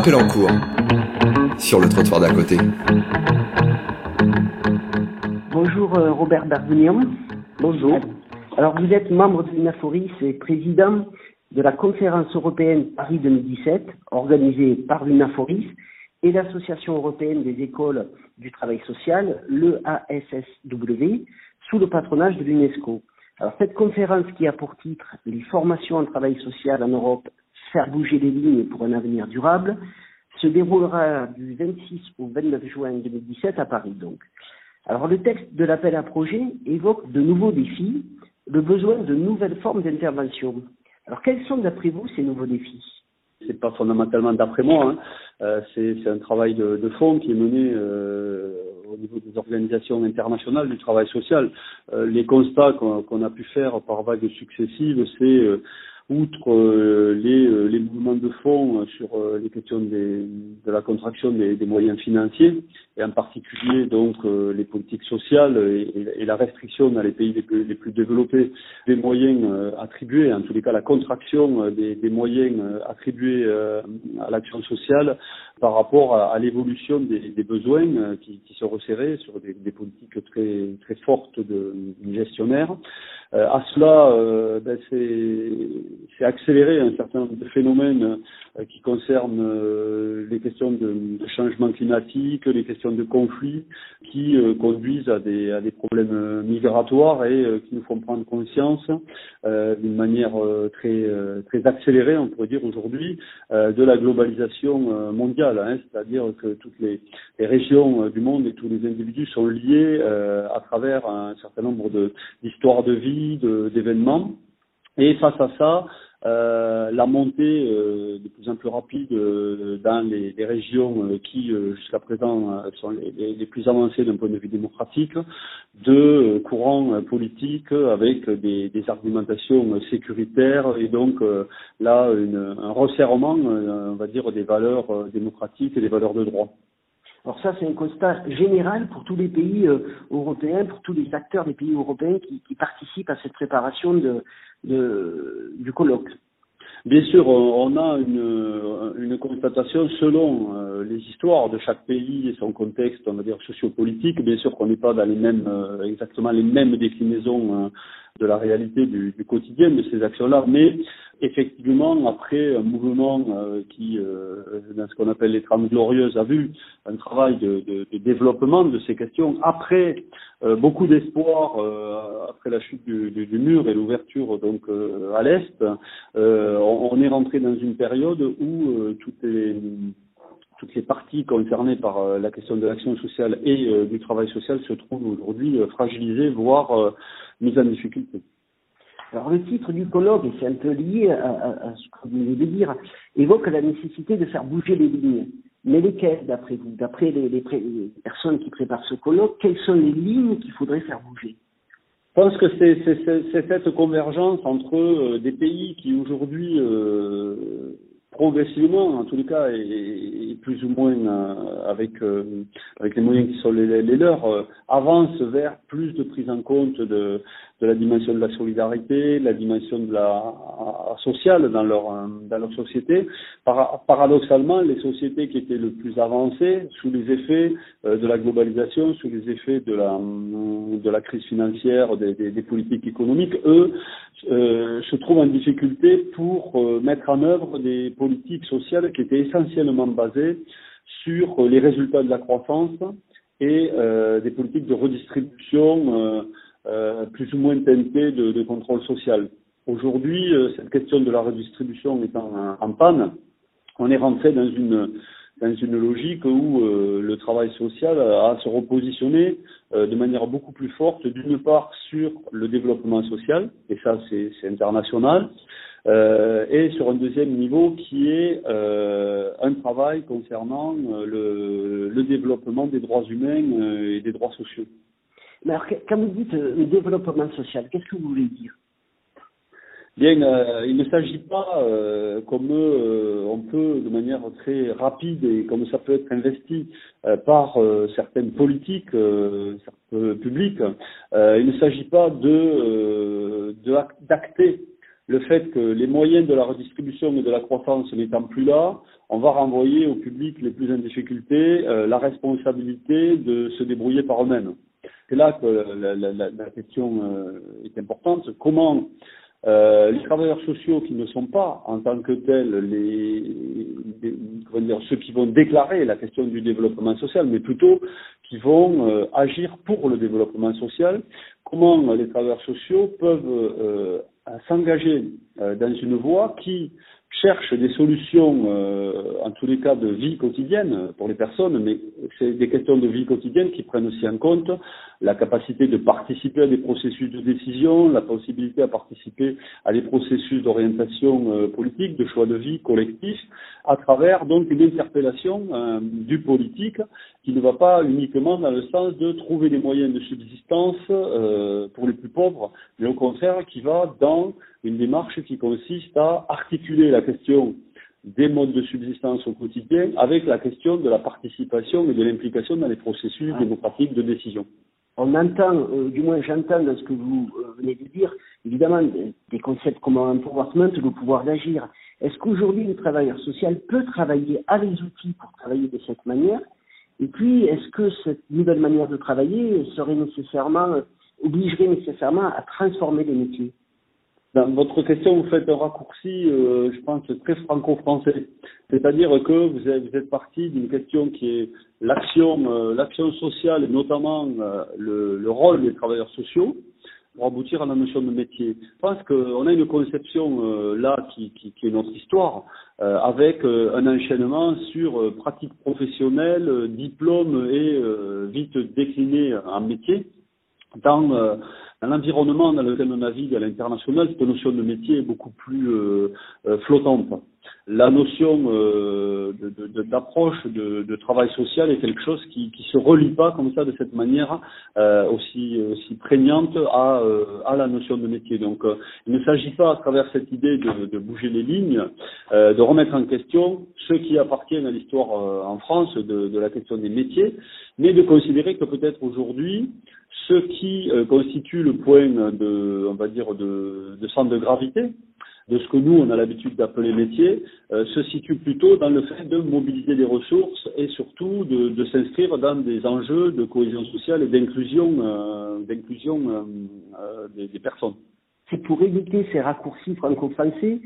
Appel en cours sur le trottoir d'à côté. Bonjour euh, Robert Berzignan. Bonjour. Alors vous êtes membre de l'UNAFORIS et président de la conférence européenne Paris 2017 organisée par l'UNAFORIS et l'Association européenne des écoles du travail social, l'EASSW, sous le patronage de l'UNESCO. Alors cette conférence qui a pour titre Les formations en travail social en Europe, faire bouger les lignes pour un avenir durable, se déroulera du 26 au 29 juin 2017 à Paris donc. Alors le texte de l'appel à projet évoque de nouveaux défis, le besoin de nouvelles formes d'intervention. Alors quels sont d'après vous ces nouveaux défis? C'est pas fondamentalement d'après moi, hein. euh, c'est un travail de, fond qui est mené euh, au niveau des organisations internationales du travail social. Euh, les constats qu'on a pu faire par vagues successives, c'est outre euh, les, euh, les, mouvements de fonds sur les questions des, de la contraction des, des, moyens financiers, et en particulier donc les politiques sociales et, la restriction dans les pays les plus, développés des moyens attribués, en tous les cas la contraction des, des moyens attribués à l'action sociale par rapport à, l'évolution des, besoins qui, se resserraient sur des, politiques très, très fortes de, de gestionnaires. Euh, à cela, euh, ben c'est accélérer un certain nombre de phénomènes euh, qui concernent euh, les questions de, de, changement climatique, les questions de conflits, qui euh, conduisent à des, problèmes migratoires et qui nous font prendre conscience d'une manière très, très accélérée, on pourrait dire aujourd'hui, de la globalisation mondiale. Hein, C'est-à-dire que toutes les, les, régions du monde et tous les individus sont liés à travers un certain nombre d'histoires de, de vie, d'événements. Et face à ça, euh, la montée euh, de plus en plus rapide euh, dans les, les, régions euh, qui euh, jusqu'à présent sont les, les, plus avancées d'un point de vue démocratique, de courants politiques avec des, des, argumentations sécuritaires et donc là une, un resserrement, on va dire, des valeurs démocratiques et des valeurs de droit. Alors ça, c'est un constat général pour tous les pays euh, européens, pour tous les acteurs des pays européens qui, participent à cette préparation du colloque. Bien sûr, on a une, une constatation selon euh, les histoires de chaque pays et son contexte, on va dire sociopolitique. Bien sûr qu'on n'est pas dans les mêmes, euh, exactement les mêmes déclinaisons de la réalité du, du quotidien de ces actions-là, mais effectivement, après un mouvement euh, qui, euh, dans ce qu'on appelle les trames glorieuses, a vu un travail de, de, de développement de ces questions, après euh, beaucoup d'espoir, euh, après la chute du, du, mur et l'ouverture donc euh, à l'est, on, on, est rentré dans une période où toutes les toutes les parties concernées par la question de l'action sociale et du travail social se trouvent aujourd'hui fragilisées, voire mises en difficulté. Alors le titre du colloque, et c'est un peu lié à, à, à ce que vous venez de dire, évoque la nécessité de faire bouger les lignes. Mais lesquelles, d'après vous, d'après les, les, les, personnes qui préparent ce colloque, quelles sont les lignes qu'il faudrait faire bouger? Je pense que c'est cette convergence entre euh, des pays qui aujourd'hui euh, progressivement, en tous les cas, et, plus ou moins euh, avec euh, avec les moyens qui sont les, leurs, euh, avance vers plus de prise en compte de, de la dimension de la solidarité, la dimension de la sociale dans leur dans leur société. Par, paradoxalement, les sociétés qui étaient le plus avancées sous les effets de la globalisation, sous les effets de la de la crise financière, des, des, politiques économiques, eux euh, se trouvent en difficulté pour euh, mettre en œuvre des politiques sociales qui étaient essentiellement basées sur les résultats de la croissance et euh, des politiques de redistribution euh, plus ou moins teintées de, contrôle social. Aujourd'hui, cette question de la redistribution étant en, panne, on est rentré dans une dans une logique où euh, le travail social a se repositionner euh, de manière beaucoup plus forte, d'une part sur le développement social, et ça c'est international, euh, et sur un deuxième niveau qui est euh, un travail concernant euh, le, le, développement des droits humains et des droits sociaux. Mais alors, quand vous dites le développement social, qu'est-ce que vous voulez dire? Bien, euh, il ne s'agit pas, euh, comme euh, on peut de manière très rapide et comme ça peut être investi par certaines politiques publiques, il ne s'agit pas de d'acter le fait que les moyens de la redistribution et de la croissance n'étant plus là, on va renvoyer au public les plus en difficulté euh, la responsabilité de se débrouiller par eux-mêmes. C'est là que la, question euh, est importante. Comment euh, les travailleurs sociaux qui ne sont pas en tant que tels les, ceux qui vont déclarer la question du développement social, mais plutôt qui vont agir pour le développement social, comment les travailleurs sociaux peuvent s'engager euh, dans une voie qui cherche des solutions, euh, en tous les cas de vie quotidienne pour les personnes, mais c'est des questions de vie quotidienne qui prennent aussi en compte la capacité de participer à des processus de décision, la possibilité à participer à des processus d'orientation euh, politique, de choix de vie collectif, à travers donc une interpellation du politique qui ne va pas uniquement dans le sens de trouver des moyens de subsistance euh, pour les plus pauvres, mais au contraire qui va dans une démarche qui consiste à articuler la question des modes de subsistance au quotidien avec la question de la participation et de l'implication dans les processus démocratiques de décision. On entend, euh, du moins j'entends dans ce que vous euh, venez de dire, évidemment des, concepts comme empowerment, le pouvoir d'agir. Est-ce qu'aujourd'hui le travailleur social peut travailler à les outils pour travailler de cette manière Et puis, est-ce que cette nouvelle manière de travailler serait nécessairement, obligerait nécessairement à transformer les métiers? Dans votre question, vous faites un raccourci, euh, je pense, très franco-français. C'est-à-dire que vous êtes, parti d'une question qui est l'action, euh, l'action sociale et notamment euh, le, rôle des travailleurs sociaux pour aboutir à la notion de métier. Je pense qu'on a une conception là qui, qui, qui, est notre histoire, avec un enchaînement sur pratique professionnelle, diplôme et vite décliné en métier. Dans dans l'environnement dans lequel on navigue à l'international, cette notion de métier est beaucoup plus euh, euh, flottante. La notion euh, d'approche de, travail social est quelque chose qui ne se relie pas comme ça de cette manière euh, aussi, aussi prégnante à, euh, à la notion de métier. Donc euh, il ne s'agit pas à travers cette idée de, bouger les lignes, de remettre en question ce qui appartient à l'histoire en France de la question des métiers, mais de considérer que peut-être aujourd'hui ce qui euh, constitue le point de, on va dire, de, centre de gravité de ce que nous, on a l'habitude d'appeler métier, euh, se situe plutôt dans le fait de mobiliser des ressources et surtout de, s'inscrire dans des enjeux de cohésion sociale et d'inclusion euh, des, personnes. C'est pour éviter ces raccourcis franco-français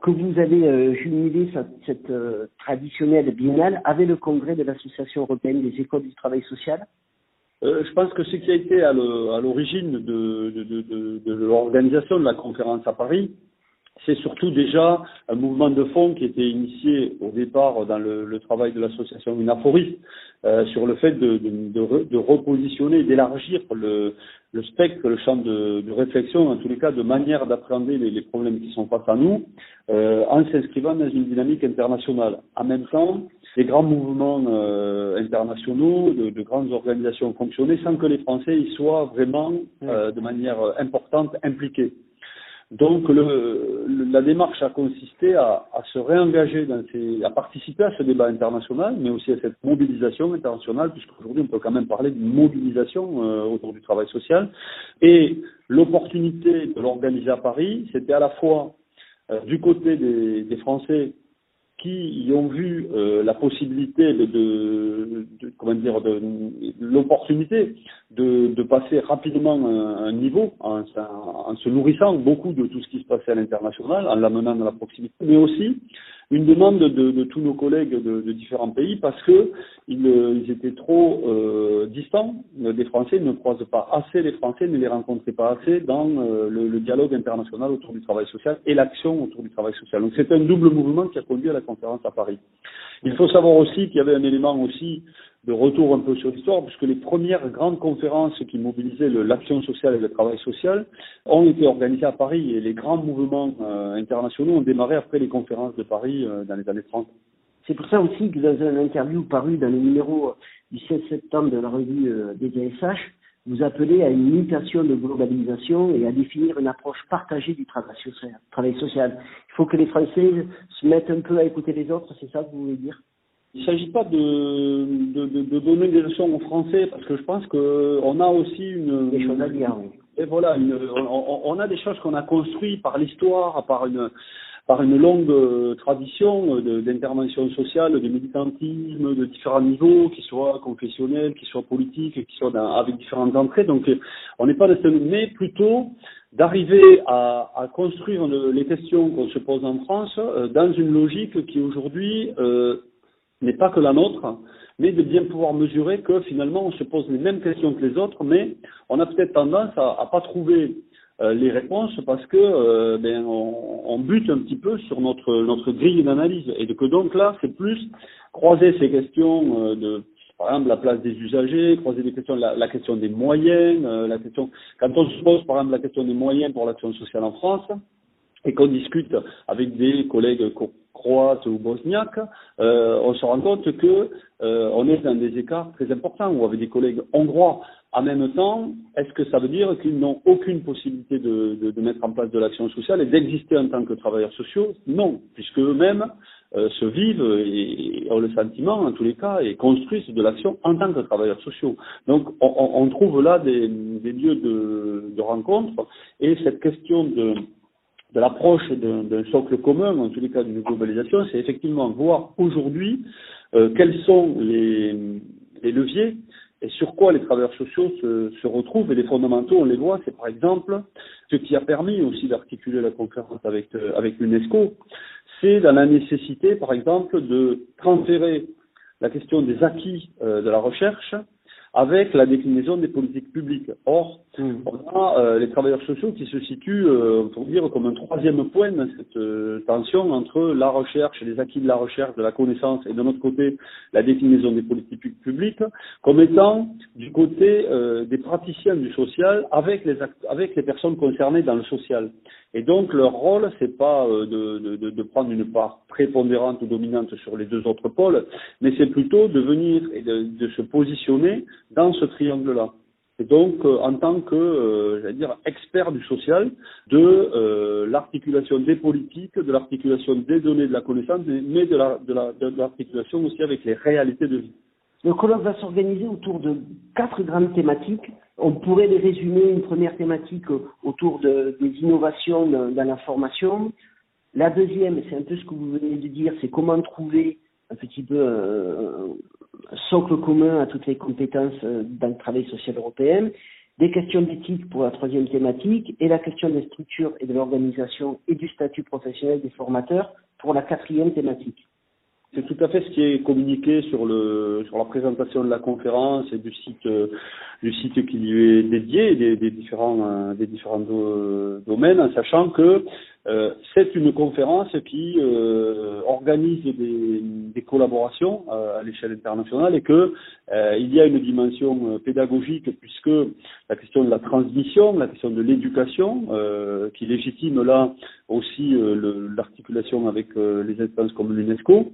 que vous avez jumelé cette, cette traditionnelle biennale avec le congrès de l'Association européenne des écoles du travail social euh, je pense que ce qui a été à l'origine de, l'organisation de la conférence à Paris, c'est surtout déjà un mouvement de fond qui était initié au départ dans le, travail de l'association Unaforis euh, sur le fait de, repositionner, d'élargir le, spectre, le champ de, réflexion, en tous les cas de manière d'appréhender les, les, problèmes qui sont face à nous, euh, en s'inscrivant dans une dynamique internationale. En même temps, les grands mouvements euh, internationaux, de, de, grandes organisations fonctionnaient sans que les Français y soient vraiment euh, de manière importante impliqués. Donc le, la démarche a consisté à, à, se réengager dans ces, à participer à ce débat international, mais aussi à cette mobilisation internationale, puisqu'aujourd'hui on peut quand même parler d'une mobilisation euh, autour du travail social. Et l'opportunité de l'organiser à Paris, c'était à la fois euh, du côté des, des Français qui y ont vu euh, la possibilité de, de, de, comment dire de, l'opportunité de, de, passer rapidement un, un niveau en, en, se nourrissant beaucoup de tout ce qui se passait à l'international, en l'amenant dans la proximité, mais aussi une demande de, de tous nos collègues de, de, différents pays parce que ils, ils étaient trop euh, distants des Français, ils ne croisent pas assez les Français, ne les rencontraient pas assez dans euh, le, le, dialogue international autour du travail social et l'action autour du travail social. Donc c'est un double mouvement qui a conduit à la conférence à Paris. Il faut savoir aussi qu'il y avait un élément aussi de retour un peu sur l'histoire, puisque les premières grandes conférences qui mobilisaient l'action sociale et le travail social ont été organisées à Paris et les grands mouvements euh, internationaux ont démarré après les conférences de Paris euh, dans les années 30. C'est pour ça aussi que dans une interview paru dans le numéro du 16 septembre de la revue euh, des DSH, vous appelez à une mutation de globalisation et à définir une approche partagée du. Travail social. Il faut que les Français se mettent un peu à écouter les autres, c'est ça que vous voulez dire? Il ne s'agit pas de, de, de, de, donner des leçons aux Français parce que je pense qu'on a aussi une, des choses à dire. et voilà, on, a des choses qu'on a construites par l'histoire, par une, par une longue tradition d'intervention sociale, de militantisme, de différents niveaux, qui soient confessionnels, qui soient politiques, qui soient avec différentes entrées. Donc, on n'est pas dans ce, mais plutôt d'arriver à, à, construire les questions qu'on se pose en France euh, dans une logique qui aujourd'hui euh, n'est pas que la nôtre, mais de bien pouvoir mesurer que finalement on se pose les mêmes questions que les autres, mais on a peut-être tendance à, à pas trouver euh, les réponses parce que euh, ben, on, bute un petit peu sur notre notre grille d'analyse. Et que donc là c'est plus croiser ces questions euh, de par exemple la place des usagers, croiser des questions, la, la question des moyens, la question quand on se pose par exemple la question des moyens pour l'action sociale en France et qu'on discute avec des collègues croate ou bosniaque, euh, on se rend compte que euh, on est dans des écarts très importants, ou avec des collègues hongrois. En même temps, est-ce que ça veut dire qu'ils n'ont aucune possibilité de, mettre en place de l'action sociale et d'exister en tant que travailleurs sociaux? Non, puisque eux-mêmes euh, se vivent et, ont le sentiment, en tous les cas, et construisent de l'action en tant que travailleurs sociaux. Donc, on, trouve là des, lieux de rencontre, et cette question de de l'approche d'un socle commun, en tous les cas d'une globalisation, c'est effectivement voir aujourd'hui euh, quels sont les, les, leviers et sur quoi les travailleurs sociaux se, se, retrouvent. Et les fondamentaux, on les voit, c'est par exemple ce qui a permis aussi d'articuler la conférence avec, euh, avec l'UNESCO, c'est dans la nécessité, par exemple, de transférer la question des acquis euh, de la recherche avec la déclinaison des politiques publiques. Or, mmh. on a euh, les travailleurs sociaux qui se situent, euh, pour dire, comme un troisième point dans cette euh, tension entre la recherche, les acquis de la recherche, de la connaissance, et de notre côté, la déclinaison des politiques publiques, comme étant du côté euh, des praticiens du social avec les, avec les personnes concernées dans le social. Et donc, leur rôle, c'est pas de, de, de, prendre une part prépondérante ou dominante sur les deux autres pôles, mais c'est plutôt de venir et de, de se positionner dans ce triangle-là. Et donc, euh, en tant que, euh, j'allais dire, expert du social, de euh, l'articulation des politiques, de l'articulation des données de la connaissance, mais de, la, de, l'articulation aussi avec les réalités de vie. Le colloque va s'organiser autour de quatre grandes thématiques. On pourrait les résumer. Une première thématique autour de, des innovations dans la formation. La deuxième, c'est un peu ce que vous venez de dire, c'est comment trouver un petit peu socle commun à toutes les compétences euh, dans le travail social européen, des questions d'éthique pour la troisième thématique et la question des structures et de l'organisation et du statut professionnel des formateurs pour la quatrième thématique. C'est tout à fait ce qui est communiqué sur le sur la présentation de la conférence et du site euh, du site qui lui est dédié des, des différents euh, des différents domaines, en sachant que euh, c'est une conférence qui euh, organise des, des collaborations à l'échelle internationale et que il y a une dimension pédagogique puisque la question de la transmission, la question de l'éducation, qui légitime là aussi l'articulation avec les instances comme l'UNESCO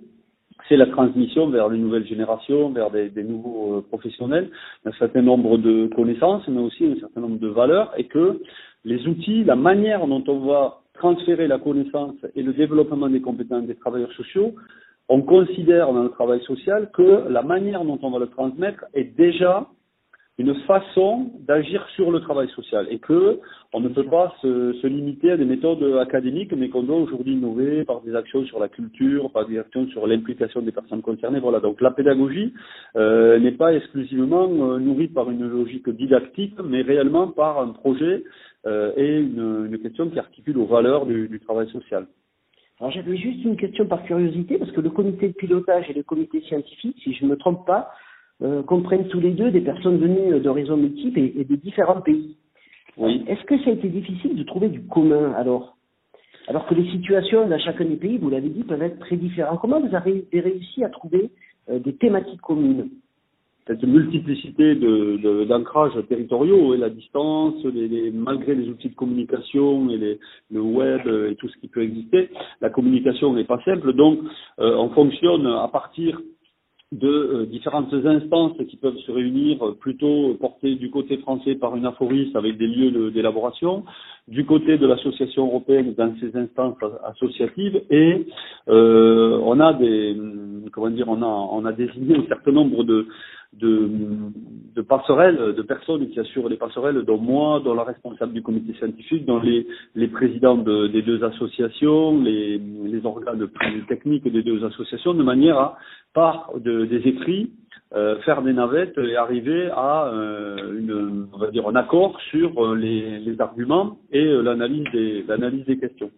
c'est la transmission vers les nouvelles générations, vers des, des nouveaux euh, professionnels, un certain nombre de connaissances, mais aussi un certain nombre de valeurs, et que les outils, la manière dont on va transférer la connaissance et le développement des compétences des travailleurs sociaux, on considère dans le travail social que la manière dont on va le transmettre est déjà une façon d'agir sur le travail social et que on ne peut pas se, se limiter à des méthodes académiques, mais qu'on doit aujourd'hui innover par des actions sur la culture, par des actions sur l'implication des personnes concernées. Voilà. Donc la pédagogie euh, n'est pas exclusivement euh, nourrie par une logique didactique, mais réellement par un projet euh, et une, une, question qui articule aux valeurs du, du travail social. Alors j'avais juste une question par curiosité, parce que le comité de pilotage et le comité scientifique, si je ne me trompe pas, euh, comprennent tous les deux des personnes venues d'horizons multiples et, et, de différents pays. Oui. Est-ce que ça a été difficile de trouver du commun alors? Alors que les situations dans chacun des pays, vous l'avez dit, peuvent être très différentes. Comment vous avez réussi à trouver euh, des thématiques communes? Cette multiplicité d'ancrages de, territoriaux et la distance, les, les, malgré les outils de communication et les, le web et tout ce qui peut exister, la communication n'est pas simple. Donc, euh, on fonctionne à partir de euh, différentes instances qui peuvent se réunir euh, plutôt portées du côté français par une aphoriste avec des lieux d'élaboration, du côté de l'association européenne dans ces instances associatives et euh, on a des comment dire on a on a désigné un certain nombre de de, de passerelles, de personnes qui assurent les passerelles, dont moi, dont la responsable du comité scientifique, dont les, les présidents de, des deux associations, les, les organes techniques des deux associations, de manière à, par de, des écrits, euh, faire des navettes et arriver à euh, une, on va dire un accord sur euh, les, les arguments et l'analyse des, l'analyse des questions.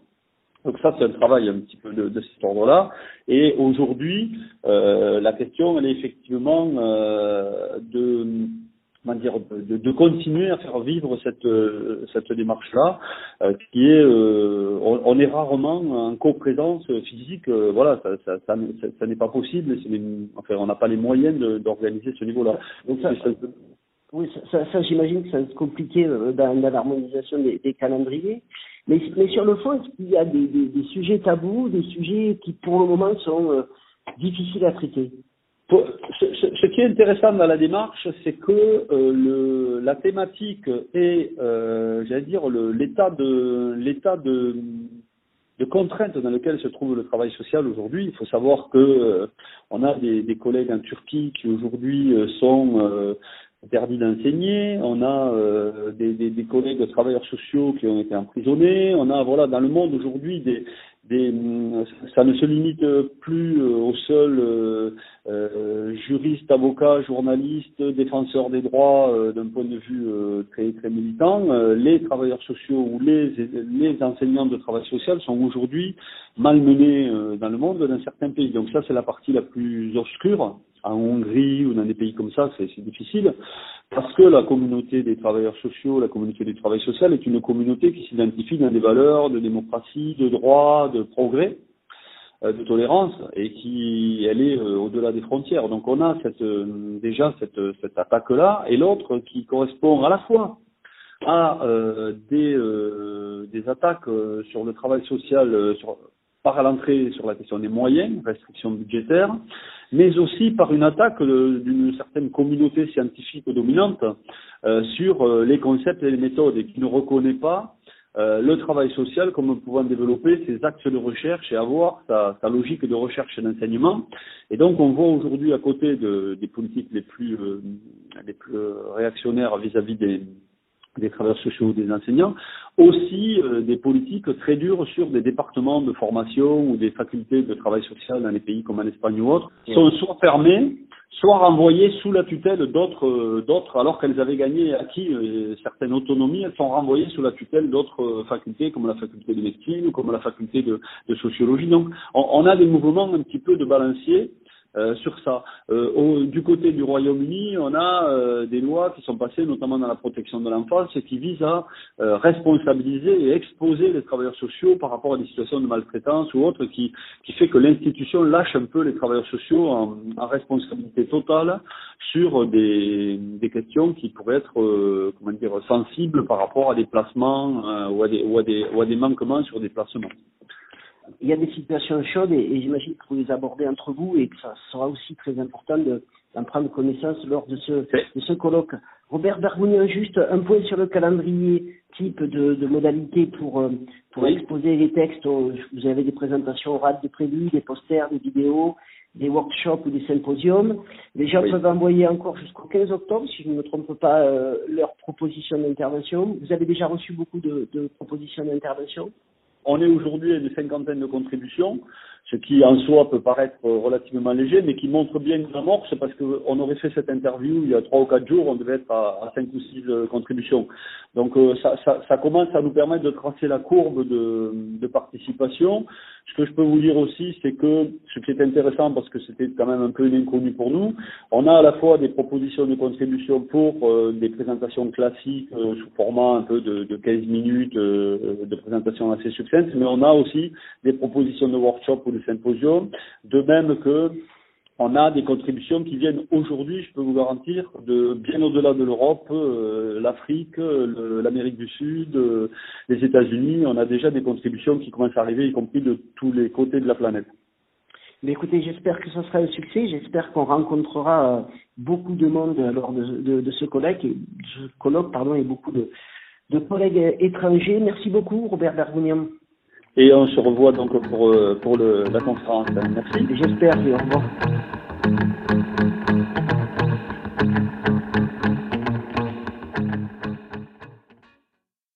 Donc ça, c'est un travail un petit peu de, de cet ordre-là. Et aujourd'hui, euh, la question, elle est effectivement euh, de, dire, de, de, continuer à faire vivre cette, cette démarche-là, euh, qui est, euh, on, est rarement en coprésence physique. Euh, voilà, ça, ça, ça, ça n'est pas possible. enfin, on n'a pas les moyens d'organiser ce niveau-là. Donc ça, oui, ça, ça, j'imagine que ça va être compliqué dans, dans l'harmonisation des, des calendriers. Mais, sur le fond, est-ce qu'il y a des, sujets tabous, des sujets qui pour le moment sont euh, difficiles à traiter? Ce, qui est intéressant dans la démarche, c'est que euh, la thématique et, euh, j'allais dire, l'état de l'état dans lequel se trouve le travail social aujourd'hui. Il faut savoir que euh, on a des, collègues en Turquie qui aujourd'hui sont interdit d'enseigner, on a euh, des, collègues travailleurs sociaux qui ont été emprisonnés, on a voilà dans le monde aujourd'hui des, des ça ne se limite plus euh, aux seuls euh, euh, juristes, avocats, journalistes, défenseurs des droits euh, d'un point de vue très très militant. les travailleurs sociaux ou les enseignants de travail social sont aujourd'hui malmenés dans le monde dans certains pays. Donc ça c'est la partie la plus obscure en Hongrie ou dans des pays comme ça, c'est difficile, parce que la communauté des travailleurs sociaux, la communauté du travail social est une communauté qui s'identifie dans des valeurs de démocratie, de droit, de progrès, euh, de tolérance, et qui, elle est euh, au-delà des frontières. Donc on a euh, déjà cette, attaque-là, et l'autre qui correspond à la fois à des, des attaques sur le travail social, sur, par l'entrée sur la question des moyens, restrictions budgétaires, mais aussi par une attaque d'une certaine communauté scientifique dominante euh, sur euh, les concepts et les méthodes et qui ne reconnaît pas euh, le travail social comme pouvant développer ses axes de recherche et avoir sa, sa logique de recherche et d'enseignement. Et donc on voit aujourd'hui à côté de, des politiques les plus, les plus réactionnaires vis-à-vis des, des travailleurs sociaux ou des enseignants, aussi euh, des politiques très dures sur des départements de formation ou des facultés de travail social dans les pays comme en Espagne ou autres, sont soit fermées, soit renvoyées sous la tutelle d'autres, euh, d'autres alors qu'elles avaient gagné et acquis euh, certaines autonomies, elles sont renvoyées sous la tutelle d'autres facultés comme la faculté de médecine ou comme la faculté de, de sociologie. Donc on, on, a des mouvements un petit peu de balancier euh, sur ça. Euh, du côté du Royaume-Uni, on a euh, des lois qui sont passées, notamment dans la protection de l'enfance, qui visent à responsabiliser et exposer les travailleurs sociaux par rapport à des situations de maltraitance ou autres, qui, fait que l'institution lâche un peu les travailleurs sociaux en, responsabilité totale sur des, questions qui pourraient être comment dire sensibles par rapport à des placements ou, à des, ou à des manquements sur des placements il y a des situations chaudes et, et j'imagine que vous les abordez entre vous et que ça sera aussi très important d'en prendre connaissance lors de ce, de ce colloque. Robert Bergounian, juste un point sur le calendrier type de, de modalités pour, euh, pour oui. exposer les textes. Vous avez des présentations orales de prévues, des posters, des vidéos, des workshops ou des symposiums. Les gens oui. peuvent envoyer encore jusqu'au 15 octobre, si je ne me trompe pas, euh, leurs propositions d'intervention. Vous avez déjà reçu beaucoup de, de propositions d'intervention? On est aujourd'hui à une cinquantaine de contributions, ce qui en soi peut paraître relativement léger, mais qui montre bien une amorce, parce qu'on aurait fait cette interview il y a trois ou quatre jours, on devait être à, cinq ou six euh, contributions. Donc euh, ça, ça, ça, commence à nous permettre de tracer la courbe de, participation. Ce que je peux vous dire aussi, c'est que ce qui est intéressant, parce que c'était quand même un peu une inconnue pour nous, on a à la fois des propositions de contribution pour euh, des présentations classiques sous format un peu de, de 15 minutes de présentation assez mais on a aussi des propositions de workshop ou de symposium, de même que on a des contributions qui viennent aujourd'hui, je peux vous garantir, de bien au-delà de l'Europe, euh, l'Afrique, l'Amérique du Sud, euh, les États-Unis. On a déjà des contributions qui commencent à arriver, y compris de tous les côtés de la planète. Mais écoutez, j'espère que ce sera un succès. J'espère qu'on rencontrera euh, beaucoup de monde lors de, ce colloque, colloque pardon, et beaucoup de, de collègues étrangers. Merci beaucoup, Robert Bergounian. Et on se revoit donc pour, pour le, la conférence. Merci. J'espère, et au.